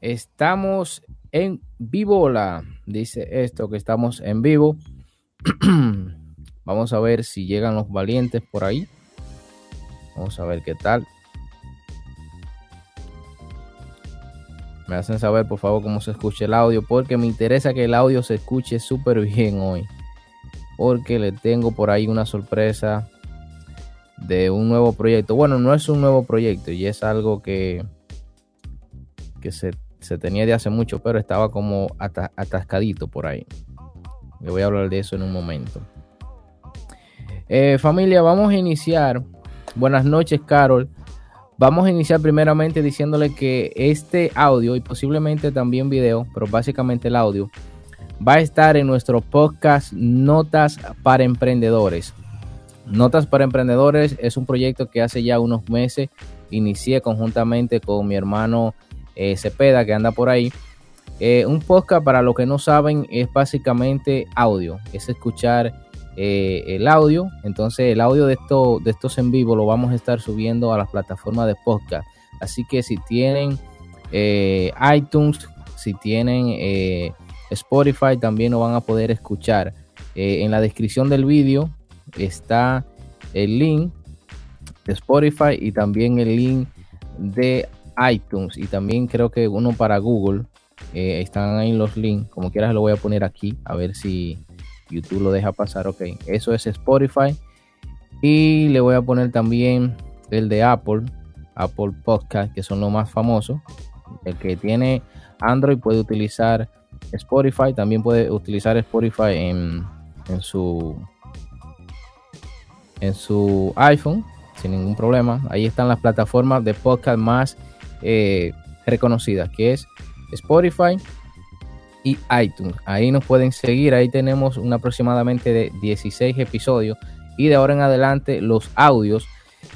Estamos en vivo, la dice esto que estamos en vivo. Vamos a ver si llegan los valientes por ahí. Vamos a ver qué tal. Me hacen saber por favor cómo se escucha el audio porque me interesa que el audio se escuche súper bien hoy. Porque le tengo por ahí una sorpresa de un nuevo proyecto. Bueno, no es un nuevo proyecto y es algo que, que se, tenía de hace mucho, pero estaba como atascadito por ahí. Le voy a hablar de eso en un momento. Eh, familia, vamos a iniciar. Buenas noches, Carol. Vamos a iniciar primeramente diciéndole que este audio y posiblemente también video, pero básicamente el audio, va a estar en nuestro podcast Notas para Emprendedores. Notas para Emprendedores es un proyecto que hace ya unos meses inicié conjuntamente con mi hermano eh, Cepeda, que anda por ahí. Eh, un podcast, para los que no saben, es básicamente audio, es escuchar eh, el audio. Entonces, el audio de, esto, de estos en vivo lo vamos a estar subiendo a las plataformas de podcast. Así que si tienen iTunes, si tienen Spotify, también lo van a poder escuchar. en la descripción del vídeo está el link de Spotify y también el link de iTunes y también creo que uno para Google. Eh, están ahí los links, como quieras lo voy a poner aquí a ver si YouTube lo deja pasar. Ok, eso es Spotify y le voy a poner también el de Apple, Apple Podcast, que son los más famosos. El que tiene Android puede utilizar Spotify, también puede utilizar Spotify en, en su en su iPhone sin ningún problema. Ahí están las plataformas de podcast más eh, reconocidas, que es Spotify y iTunes. Ahí nos pueden seguir. Ahí tenemos un aproximadamente de 16 episodios. Y de ahora en adelante los audios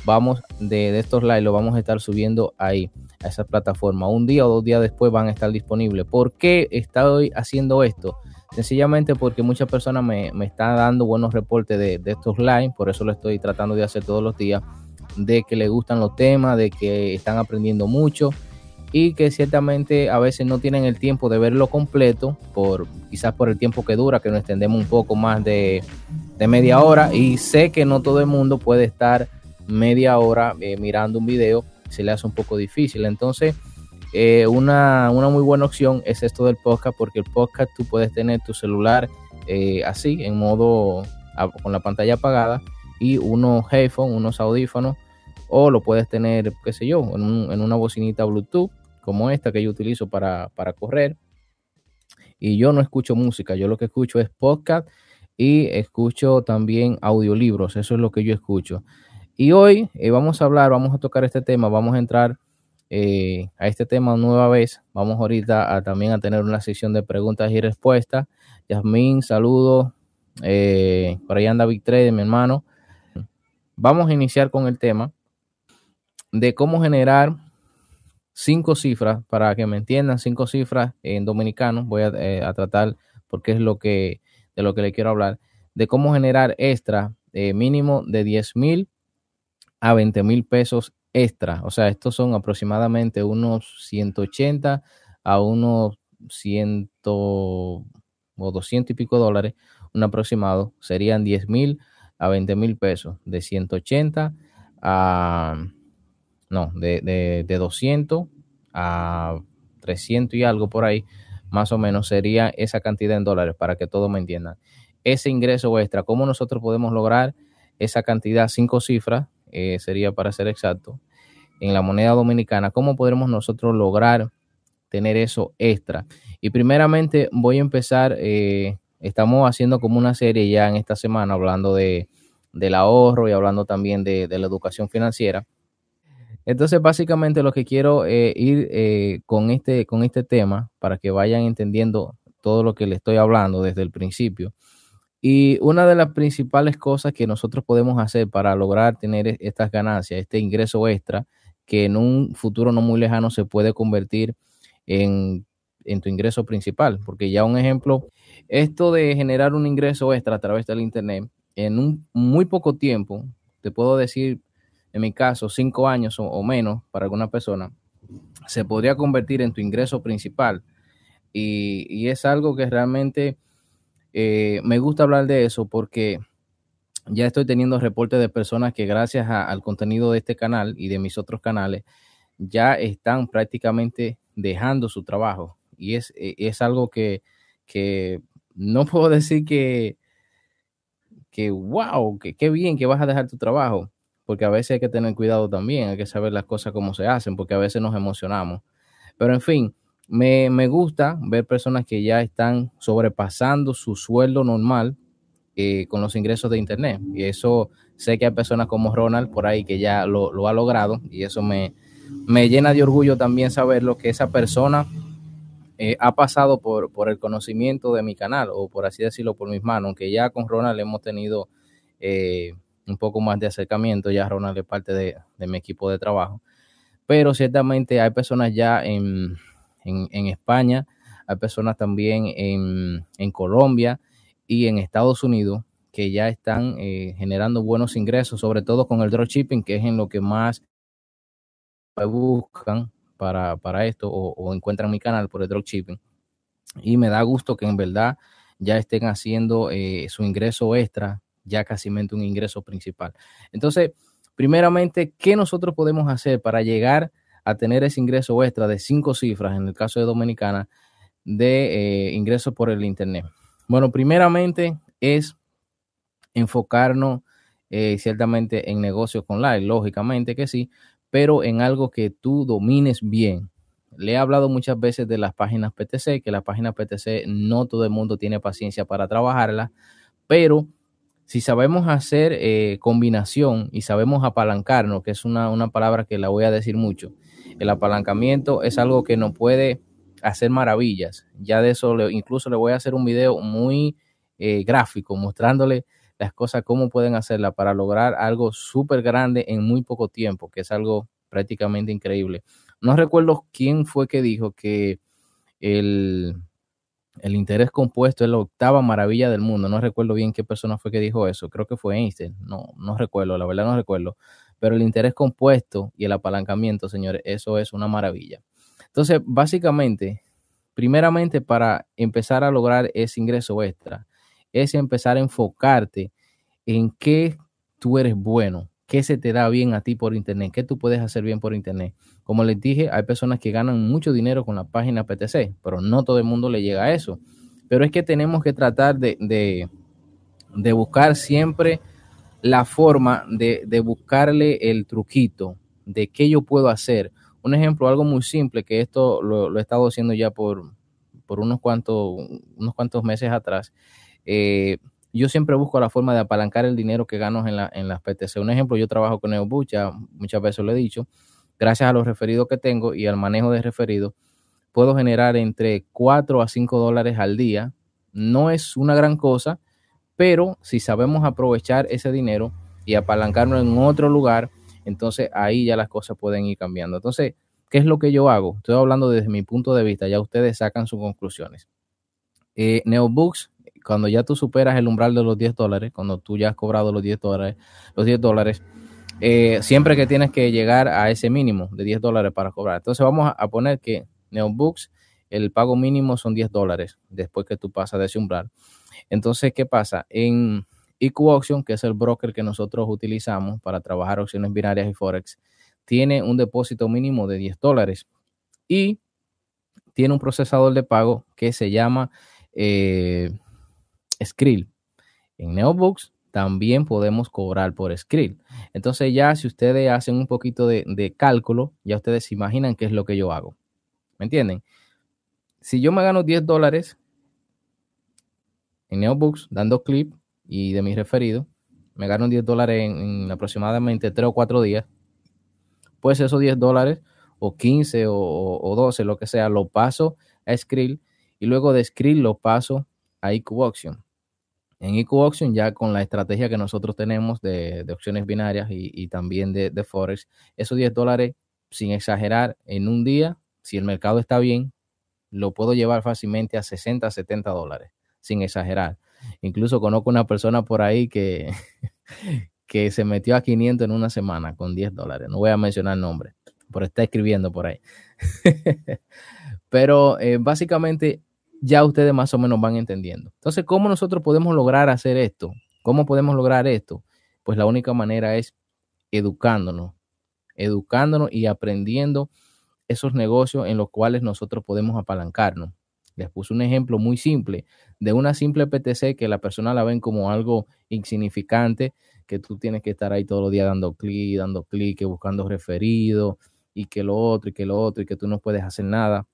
vamos de, de estos live lo vamos a estar subiendo ahí a esa plataforma. Un día o dos días después van a estar disponibles. ¿Por qué estoy haciendo esto? Sencillamente porque muchas personas me, están dando buenos reportes de, estos live, por eso lo estoy tratando de hacer todos los días, de que les gustan los temas, de que están aprendiendo mucho y que ciertamente a veces no tienen el tiempo de verlo completo, por quizás por el tiempo que dura, que nos extendemos un poco más de, media hora y sé que no todo el mundo puede estar media hora eh, mirando un video, se le hace un poco difícil. Entonces, eh, una, muy buena opción es esto del podcast, porque el podcast tú puedes tener tu celular eh, así, en modo con la pantalla apagada, y unos headphones, unos audífonos, o lo puedes tener, qué sé yo, en, una bocinita Bluetooth, como esta que yo utilizo para, correr. Y yo no escucho música, yo lo que escucho es podcast y escucho también audiolibros, eso es lo que yo escucho. Y hoy eh, vamos a hablar, vamos a tocar este tema, vamos a entrar eh, a este tema nueva vez. Vamos ahorita a, también a tener una sesión de preguntas y respuestas. Yasmin, saludos. Eh, por ahí anda Victre, mi hermano. Vamos a iniciar con el tema de cómo generar cinco cifras, para que me entiendan, cinco cifras en dominicano. Voy a, eh, tratar, porque es lo que, de lo que le quiero hablar, de cómo generar extra mínimo de 10 mil a 20 mil pesos extra. O sea, estos son aproximadamente unos 180 a unos 100 o 200 y pico dólares, un aproximado, serían 10 mil a 20 mil pesos, de 180 a, no, de, de, de 200 a 300 y algo por ahí, más o menos sería esa cantidad en dólares, para que todos me entiendan. Ese ingreso extra, ¿cómo nosotros podemos lograr esa cantidad, cinco cifras, eh, sería para ser exacto, en la moneda dominicana, ¿cómo podremos nosotros lograr tener eso extra? Y primeramente voy a empezar, eh, estamos haciendo como una serie ya en esta semana hablando de, del ahorro y hablando también de, la educación financiera. Entonces, básicamente lo que quiero eh, ir con, este, con este tema para que vayan entendiendo todo lo que le estoy hablando desde el principio y una de las principales cosas que nosotros podemos hacer para lograr tener e-, estas ganancias, este ingreso extra, que en un futuro no muy lejano se puede convertir en, tu ingreso principal. Porque ya un ejemplo, esto de generar un ingreso extra a través del Internet, en un muy poco tiempo, te puedo decir, en mi caso, cinco años o, menos para alguna persona, se podría convertir en tu ingreso principal. Y, es algo que realmente eh, me gusta hablar de eso porque ya estoy teniendo reportes de personas que gracias al contenido de este canal y de mis otros canales ya están prácticamente dejando su trabajo. Y es, e, es algo que, que no puedo decir que, que wow, que qué bien que vas a dejar tu trabajo, porque a veces hay que tener cuidado también, hay que saber las cosas como se hacen, porque a veces nos emocionamos. Pero en fin, me, me gusta ver personas que ya están sobrepasando su sueldo normal eh, con los ingresos de Internet. Y eso sé que hay personas como Ronald por ahí que ya lo, lo ha logrado y eso me, me llena de orgullo también saberlo que esa persona eh, ha pasado por, por, el conocimiento de mi canal, o por así decirlo, por mis manos, aunque ya con Ronald hemos tenido eh, un poco más de acercamiento, ya Ronald es parte de, mi equipo de trabajo, pero ciertamente hay personas ya en, en, España, hay personas también en, en, Colombia y en Estados Unidos que ya están eh, generando buenos ingresos, sobre todo con el dropshipping, que es en lo que más buscan para, esto o, encuentran mi canal por el dropshipping. Y me da gusto que en verdad ya estén haciendo eh, su ingreso extra, ya casi un ingreso principal. Entonces, primeramente, ¿qué nosotros podemos hacer para llegar a tener ese ingreso extra de cinco cifras, en el caso de Dominicana, de eh, ingresos por el Internet? Bueno, primeramente es enfocarnos eh, ciertamente en negocios online, lógicamente que sí, pero en algo que tú domines bien. Le he hablado muchas veces de las páginas PTC, que las páginas PTC no todo el mundo tiene paciencia para trabajarlas, pero si sabemos hacer eh, combinación y sabemos apalancarnos, que es una, palabra que la voy a decir mucho, el apalancamiento es algo que nos puede hacer maravillas. Ya de eso incluso le voy a hacer un video muy eh, gráfico mostrándole las cosas, cómo pueden hacerla para lograr algo súper grande en muy poco tiempo, que es algo prácticamente increíble. No recuerdo quién fue que dijo que el, el interés compuesto es la octava maravilla del mundo. No recuerdo bien qué persona fue que dijo eso. Creo que fue Einstein. No, no recuerdo, la verdad no recuerdo. Pero el interés compuesto y el apalancamiento, señores, eso es una maravilla. Entonces, básicamente, primeramente para empezar a lograr ese ingreso extra, es empezar a enfocarte en qué tú eres bueno, qué se te da bien a ti por internet, qué tú puedes hacer bien por internet. Como les dije, hay personas que ganan mucho dinero con la página PTC, pero no todo el mundo le llega a eso. Pero es que tenemos que tratar de, de, buscar siempre la forma de, de, buscarle el truquito de qué yo puedo hacer. Un ejemplo, algo muy simple, que esto lo, he estado haciendo ya por, por unos, cuantos, unos cuantos meses atrás, eh, yo siempre busco la forma de apalancar el dinero que gano en, la, en las PTC. Un ejemplo, yo trabajo con Neobucha, muchas veces lo he dicho, gracias a los referidos que tengo y al manejo de referidos, puedo generar entre 4 a 5 dólares al día. No es una gran cosa, pero si sabemos aprovechar ese dinero y apalancarlo en otro lugar, entonces ahí ya las cosas pueden ir cambiando. Entonces, ¿qué es lo que yo hago? Estoy hablando desde mi punto de vista, ya ustedes sacan sus conclusiones. Eh, Neobooks cuando ya tú superas el umbral de los 10 dólares, cuando tú ya has cobrado los 10 dólares, los 10 dólares, eh, siempre que tienes que llegar a ese mínimo de 10 dólares para cobrar. Entonces vamos a poner que Neobooks, el pago mínimo son 10 dólares después que tú pasas de ese umbral. Entonces, ¿qué pasa? En IQ Auction, que es el broker que nosotros utilizamos para trabajar opciones binarias y Forex, tiene un depósito mínimo de 10 dólares y tiene un procesador de pago que se llama eh, Skrill. En Neobooks también podemos cobrar por Skrill. Entonces ya si ustedes hacen un poquito de, cálculo, ya ustedes se imaginan qué es lo que yo hago. ¿Me entienden? Si yo me gano 10 dólares en Neobooks dando clip y de mi referido, me gano 10 dólares en, aproximadamente 3 o 4 días, pues esos 10 dólares o 15 o, o 12, lo que sea, lo paso a Skrill y luego de Skrill lo paso a IQ Auction. En IQ Auction, ya con la estrategia que nosotros tenemos de, opciones binarias y, también de, Forex, esos 10 dólares, sin exagerar, en un día, si el mercado está bien, lo puedo llevar fácilmente a 60, 70 dólares, sin exagerar. Incluso conozco una persona por ahí que, que se metió a 500 en una semana con 10 dólares. No voy a mencionar nombre, pero está escribiendo por ahí. Pero eh, básicamente ya ustedes más o menos van entendiendo. Entonces, ¿cómo nosotros podemos lograr hacer esto? ¿Cómo podemos lograr esto? Pues la única manera es educándonos, educándonos y aprendiendo esos negocios en los cuales nosotros podemos apalancarnos. Les puse un ejemplo muy simple de una simple PTC que la persona la ven como algo insignificante, que tú tienes que estar ahí todos los días dando clic, dando clic, buscando referido y que lo otro y que lo otro y que tú no puedes hacer nada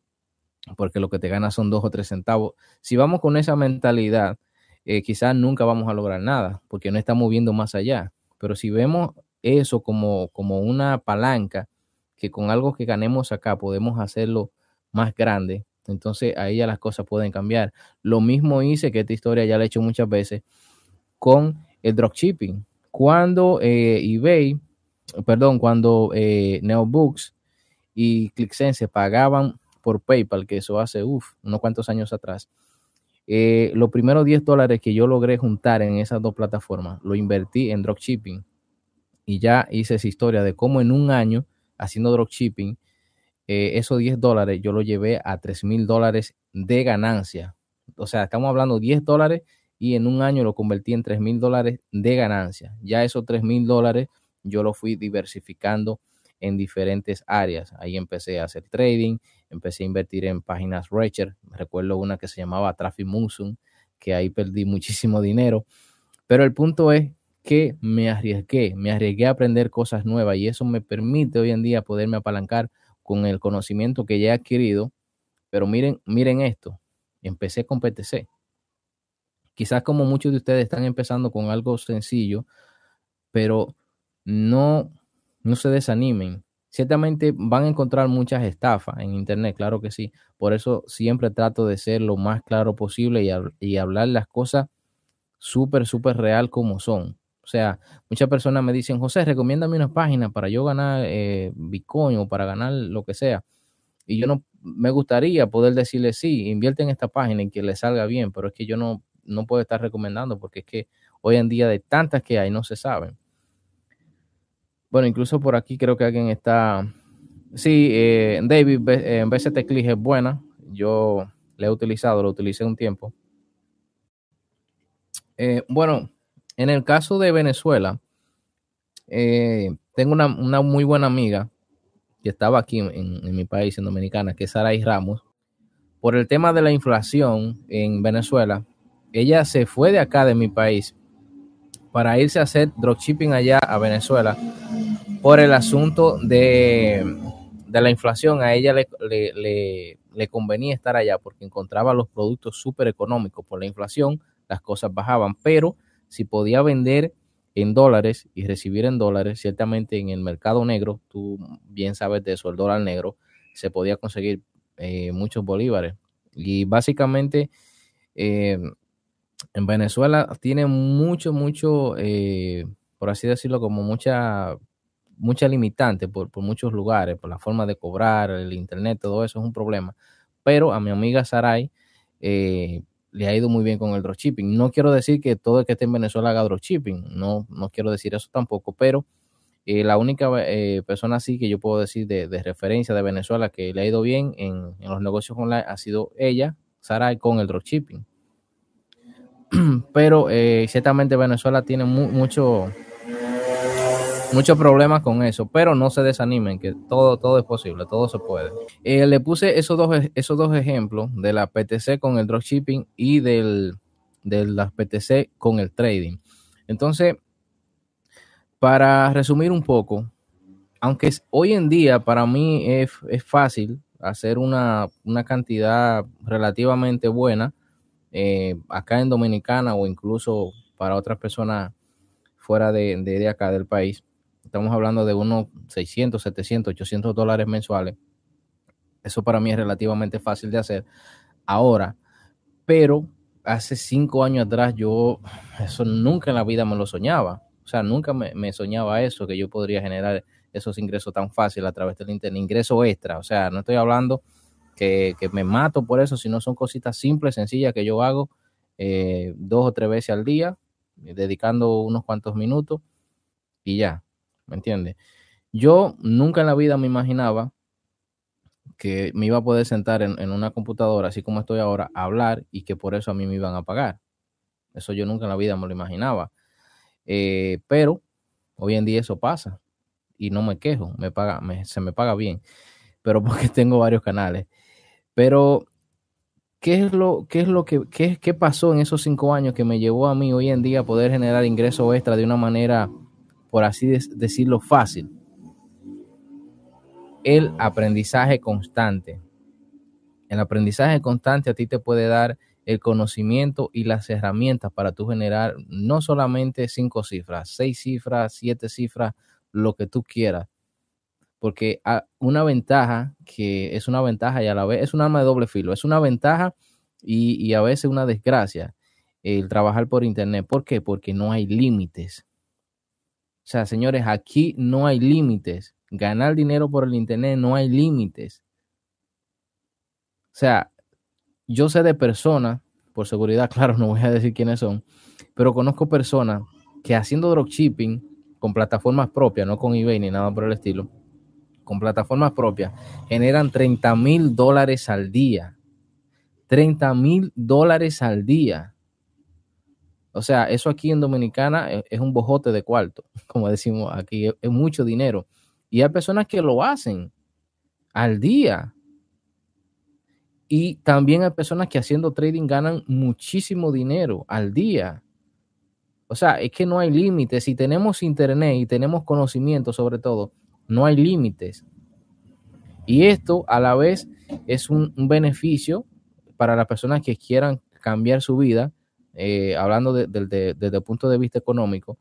porque lo que te ganas son dos o tres centavos. Si vamos con esa mentalidad, eh, quizás nunca vamos a lograr nada porque no estamos viendo más allá. Pero si vemos eso como, como una palanca, que con algo que ganemos acá podemos hacerlo más grande, entonces ahí ya las cosas pueden cambiar. Lo mismo hice, que esta historia ya la he hecho muchas veces, con el dropshipping. Cuando eh, eBay, perdón, cuando eh, Neobooks y ClickSense pagaban por PayPal, que eso hace, uff, unos cuantos años atrás, eh, los primeros 10 dólares que yo logré juntar en esas dos plataformas, lo invertí en dropshipping. Y ya hice esa historia de cómo en un año, haciendo dropshipping, eh, esos 10 dólares yo lo llevé a 3 mil dólares de ganancia. O sea, estamos hablando 10 dólares y en un año lo convertí en 3 mil dólares de ganancia. Ya esos 3 mil dólares yo lo fui diversificando en diferentes áreas. Ahí empecé a hacer trading, empecé a invertir en páginas Recher. Recuerdo una que se llamaba Traffic Musum, que ahí perdí muchísimo dinero. Pero el punto es que me arriesgué, me arriesgué a aprender cosas nuevas y eso me permite hoy en día poderme apalancar con el conocimiento que ya he adquirido. Pero miren, miren esto, empecé con PTC. Quizás como muchos de ustedes están empezando con algo sencillo, pero no, no se desanimen. Ciertamente van a encontrar muchas estafas en Internet, claro que sí. Por eso siempre trato de ser lo más claro posible y, hablar las cosas súper, súper real como son. O sea, muchas personas me dicen, José, recomiéndame una página para yo ganar eh, Bitcoin o para ganar lo que sea. Y yo no, me gustaría poder decirle, sí, invierte en esta página y que le salga bien, pero es que yo no, no puedo estar recomendando porque es que hoy en día de tantas que hay no se saben. Bueno, incluso por aquí creo que alguien está... Sí, eh, David, en BCT Click es buena. Yo la he utilizado, lo utilicé un tiempo. Eh, bueno, en el caso de Venezuela, eh, tengo una, muy buena amiga que estaba aquí en, mi país, en Dominicana, que es Saray Ramos. Por el tema de la inflación en Venezuela, ella se fue de acá, de mi país, para irse a hacer dropshipping allá a Venezuela por el asunto de, la inflación. A ella le, le, le, convenía estar allá porque encontraba los productos súper económicos. Por la inflación, las cosas bajaban, pero si podía vender en dólares y recibir en dólares, ciertamente en el mercado negro, tú bien sabes de eso, el dólar negro, se podía conseguir eh, muchos bolívares. Y básicamente eh, en Venezuela tiene mucho, mucho, eh, por así decirlo, como mucha, mucha limitante por, por, muchos lugares, por la forma de cobrar, el internet, todo eso es un problema. Pero a mi amiga Saray, le ha ido muy bien con el dropshipping. No quiero decir que todo el que esté en Venezuela haga dropshipping, no, no quiero decir eso tampoco, pero eh, la única eh, persona así que yo puedo decir de, referencia de Venezuela que le ha ido bien en, los negocios online ha sido ella, Sara, con el dropshipping. Pero eh, ciertamente Venezuela tiene mucho muchos problemas con eso, pero no se desanimen, que todo, todo es posible, todo se puede. Eh, le puse esos dos, esos dos ejemplos de la PTC con el dropshipping y del, de la PTC con el trading. Entonces, para resumir un poco, aunque hoy en día para mí es, fácil hacer una, cantidad relativamente buena eh, acá en Dominicana o incluso para otras personas fuera de, de, acá del país. Estamos hablando de unos 600, 700, 800 dólares mensuales. Eso para mí es relativamente fácil de hacer ahora, pero hace cinco años atrás yo eso nunca en la vida me lo soñaba. O sea, nunca me, soñaba eso, que yo podría generar esos ingresos tan fácil a través del internet, ingreso extra. O sea, no estoy hablando que, me mato por eso, sino son cositas simples, sencillas que yo hago eh, dos o tres veces al día, dedicando unos cuantos minutos y ya. ¿Me entiendes? Yo nunca en la vida me imaginaba que me iba a poder sentar en, una computadora, así como estoy ahora, a hablar y que por eso a mí me iban a pagar. Eso yo nunca en la vida me lo imaginaba. Eh, pero hoy en día eso pasa y no me quejo, me paga, se me paga bien, pero porque tengo varios canales. Pero, ¿qué es lo, qué es lo que qué, qué pasó en esos cinco años que me llevó a mí hoy en día a poder generar ingresos extra de una manera, por así decirlo, fácil? el aprendizaje constante. El aprendizaje constante a ti te puede dar el conocimiento y las herramientas para tú generar no solamente cinco cifras, seis cifras, siete cifras, lo que tú quieras. Porque una ventaja que es una ventaja y a la vez es un arma de doble filo, es una ventaja y, y a veces una desgracia el trabajar por internet. ¿Por qué? Porque no hay límites. O sea, señores, aquí no hay límites ganar dinero por el Internet no hay límites. O sea, yo sé de personas, por seguridad, claro, no voy a decir quiénes son, pero conozco personas que haciendo dropshipping con plataformas propias, no con eBay ni nada por el estilo, con plataformas propias, generan 30 mil dólares al día. 30 mil dólares al día. O sea, eso aquí en Dominicana es, un bojote de cuarto, como decimos aquí, es mucho dinero. Y hay personas que lo hacen al día. Y también hay personas que haciendo trading ganan muchísimo dinero al día. O sea, es que no hay límites. Si tenemos internet y tenemos conocimiento sobre todo, no hay límites. Y esto a la vez es un, beneficio para las personas que quieran cambiar su vida, eh, hablando desde el punto de vista económico,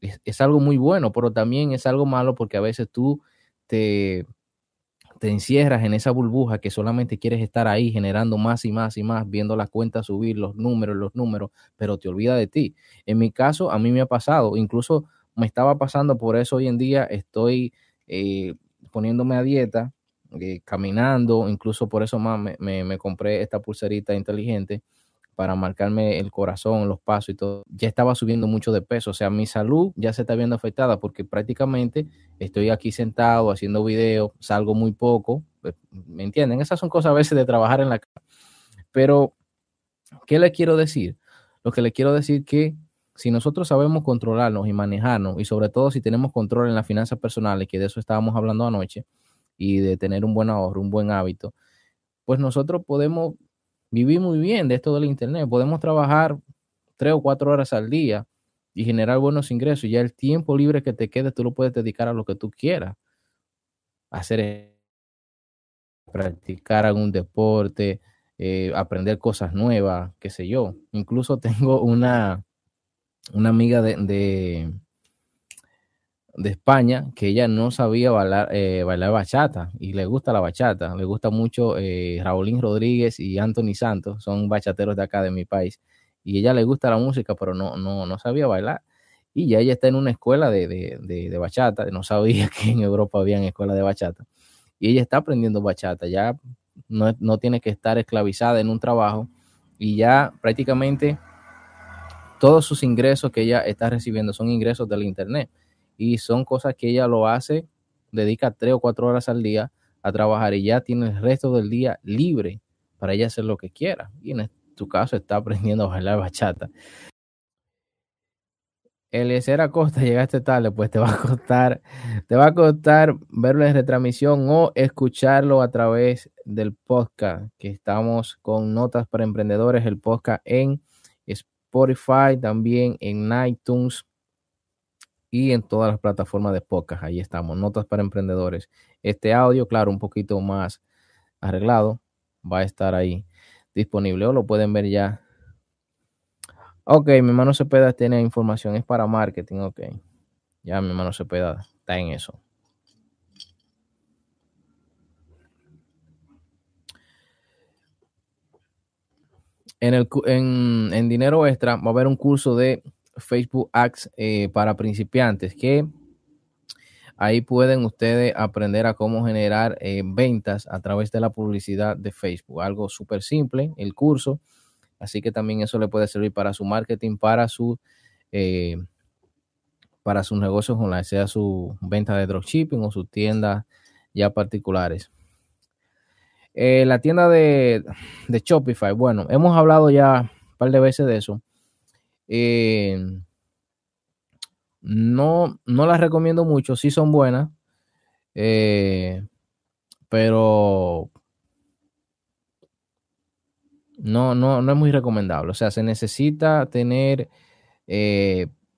es, algo muy bueno, pero también es algo malo porque a veces tú te, encierras en esa burbuja que solamente quieres estar ahí generando más y más y más, viendo las cuentas subir, los números, los números, pero te olvida de ti. En mi caso, a mí me ha pasado, incluso me estaba pasando, por eso hoy en día estoy eh, poniéndome a dieta, eh, caminando, incluso por eso más me, me compré esta pulserita inteligente para marcarme el corazón, los pasos y todo, ya estaba subiendo mucho de peso. O sea, mi salud ya se está viendo afectada porque prácticamente estoy aquí sentado haciendo videos, salgo muy poco. Pues, ¿Me entienden? Esas son cosas a veces de trabajar en la casa. Pero, ¿qué le quiero decir? Lo que le quiero decir que si nosotros sabemos controlarnos y manejarnos, y sobre todo si tenemos control en las finanzas personales, que de eso estábamos hablando anoche, y de tener un buen ahorro, un buen hábito, pues nosotros podemos vivir muy bien de esto del Internet. Podemos trabajar tres o cuatro horas al día y generar buenos ingresos. Ya el tiempo libre que te quede, tú lo puedes dedicar a lo que tú quieras. Hacer, practicar algún deporte, eh, aprender cosas nuevas, qué sé yo. Incluso tengo una, una amiga de España que ella no sabía bailar, eh, bailar bachata y le gusta la bachata. Le gusta mucho eh, Raulín Rodríguez y Anthony Santos, son bachateros de acá de mi país. Y ella le gusta la música, pero no, no, no sabía bailar. Y ya ella está en una escuela de, de, de, bachata. No sabía que en Europa había escuela de bachata. Y ella está aprendiendo bachata. Ya no, no tiene que estar esclavizada en un trabajo. Y ya prácticamente todos sus ingresos que ella está recibiendo son ingresos del Internet y son cosas que ella lo hace, dedica tres o cuatro horas al día a trabajar y ya tiene el resto del día libre para ella hacer lo que quiera. Y en tu caso está aprendiendo a bailar bachata. Eliezer Acosta, llegaste tarde, pues te va a costar, te va a costar verlo en retransmisión o escucharlo a través del podcast, que estamos con Notas para Emprendedores, el podcast en Spotify, también en iTunes, y en todas las plataformas de podcast. Ahí estamos, Notas para Emprendedores. Este audio, claro, un poquito más arreglado, va a estar ahí disponible o lo pueden ver ya. Ok, mi hermano Cepeda tiene información, es para marketing, ok. Ya mi hermano Cepeda está en eso. En, el, en, en dinero extra va a haber un curso de Facebook Ads eh, para principiantes, que ahí pueden ustedes aprender a cómo generar eh, ventas a través de la publicidad de Facebook. Algo súper simple, el curso. Así que también eso le puede servir para su marketing, para su eh, para sus negocios online, sea su venta de dropshipping o su tienda ya particulares. La tienda de, de, Shopify, bueno, hemos hablado ya un par de veces de eso. Eh, no, no las recomiendo mucho, sí son buenas, eh, pero no, no, no es muy recomendable. O sea, se necesita tener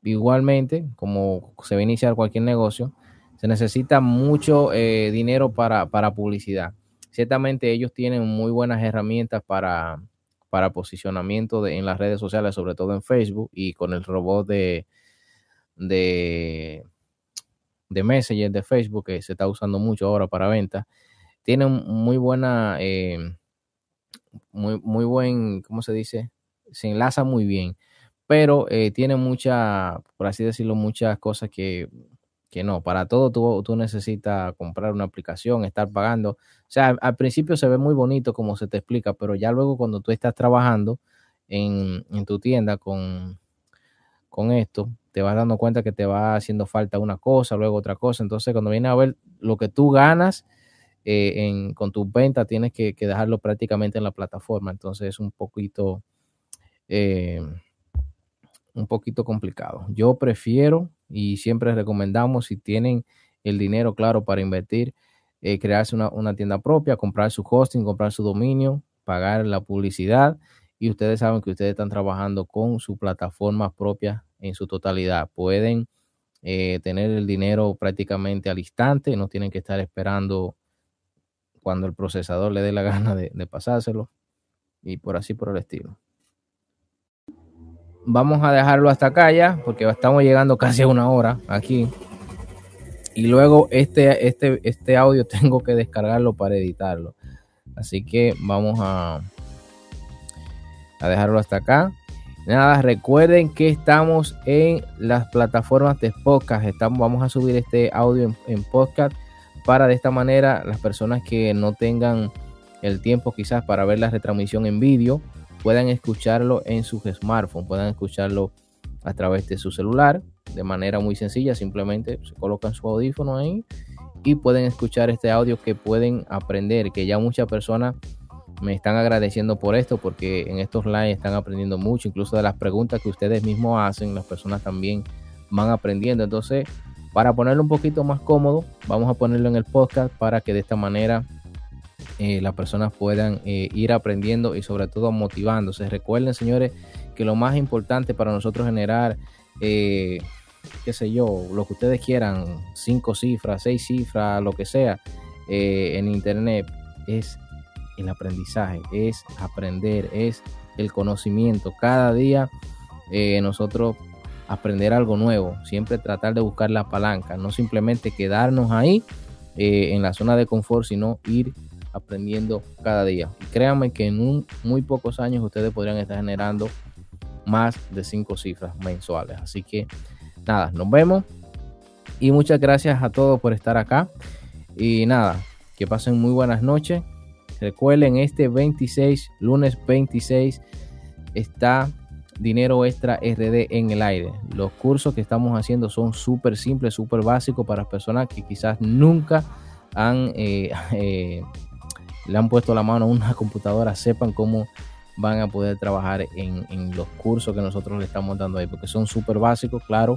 igualmente, como se va a iniciar cualquier negocio, se necesita mucho dinero para, para publicidad Ciertamente ellos tienen muy buenas herramientas para, para posicionamiento en las redes sociales, sobre todo en Facebook y con el robot de, de, de Messenger de Facebook que se está usando mucho ahora para venta. Tienen muy buena, eh, muy, muy buen, ¿cómo se dice? Se enlaza muy bien, pero eh, tiene mucha, por así decirlo, muchas cosas que que no, para todo tú, tú, necesitas comprar una aplicación, estar pagando. O sea, al principio se ve muy bonito como se te explica, pero ya luego cuando tú estás trabajando en, tu tienda con, con esto, te vas dando cuenta que te va haciendo falta una cosa, luego otra cosa. Entonces, cuando vienes a ver lo que tú ganas eh, en, con tus ventas, tienes que, dejarlo prácticamente en la plataforma. Entonces, es un poquito, eh, un poquito complicado. Yo prefiero y siempre recomendamos si tienen el dinero claro para invertir, eh, crearse una, tienda propia, comprar su hosting, comprar su dominio, pagar la publicidad y ustedes saben que ustedes están trabajando con su plataforma propia en su totalidad. Pueden eh, tener el dinero prácticamente al instante, no tienen que estar esperando cuando el procesador le dé la gana de pasárselo y por así por el estilo vamos a dejarlo hasta acá ya, porque estamos llegando casi a una hora aquí. Y luego este, este, este audio tengo que descargarlo para editarlo. Así que vamos a, a dejarlo hasta acá. Nada, recuerden que estamos en las plataformas de podcast. Estamos, vamos a subir este audio en, en podcast para de esta manera las personas que no tengan el tiempo quizás para ver la retransmisión en vídeo puedan escucharlo en sus smartphones, puedan escucharlo a través de su celular de manera muy sencilla, simplemente se colocan su audífono ahí y pueden escuchar este audio que pueden aprender, que ya muchas personas me están agradeciendo por esto porque en estos live están aprendiendo mucho, incluso de las preguntas que ustedes mismos hacen, las personas también van aprendiendo. Entonces, para ponerlo un poquito más cómodo, vamos a ponerlo en el podcast para que de esta manera eh, las personas puedan eh, ir aprendiendo y sobre todo motivándose. Recuerden, señores, que lo más importante para nosotros generar, eh, qué sé yo, lo que ustedes quieran, cinco cifras, seis cifras, lo que sea, en Internet, es el aprendizaje, es aprender, es el conocimiento. Cada día nosotros aprender algo nuevo, siempre tratar de buscar la palanca, no simplemente quedarnos ahí en la zona de confort, sino ir aprendiendo cada día. Y créanme que en un, muy pocos años ustedes podrían estar generando más de cinco cifras mensuales. Así que nada, nos vemos. Y muchas gracias a todos por estar acá. Y nada, que pasen muy buenas noches. Recuerden, este 26, lunes 26, está Dinero Extra RD en el aire. Los cursos que estamos haciendo son súper simples, súper básicos para personas que quizás nunca han eh, eh, le han puesto la mano a una computadora sepan cómo van a poder trabajar en, los cursos que nosotros le estamos dando ahí, porque son súper básicos, claro.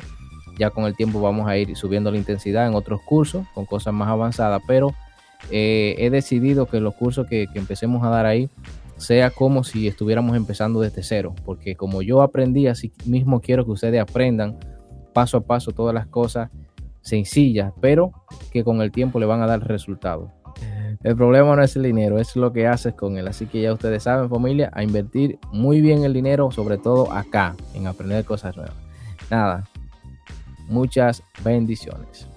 Ya con el tiempo vamos a ir subiendo la intensidad en otros cursos con cosas más avanzadas, pero eh, he decidido que los cursos que, que empecemos a dar ahí sea como si estuviéramos empezando desde cero, porque como yo aprendí, así mismo quiero que ustedes aprendan paso a paso todas las cosas sencillas, pero que con el tiempo le van a dar resultados. El problema no es el dinero, es lo que haces con él. Así que ya ustedes saben, familia, a invertir muy bien el dinero, sobre todo acá, en aprender cosas nuevas. Nada, muchas bendiciones.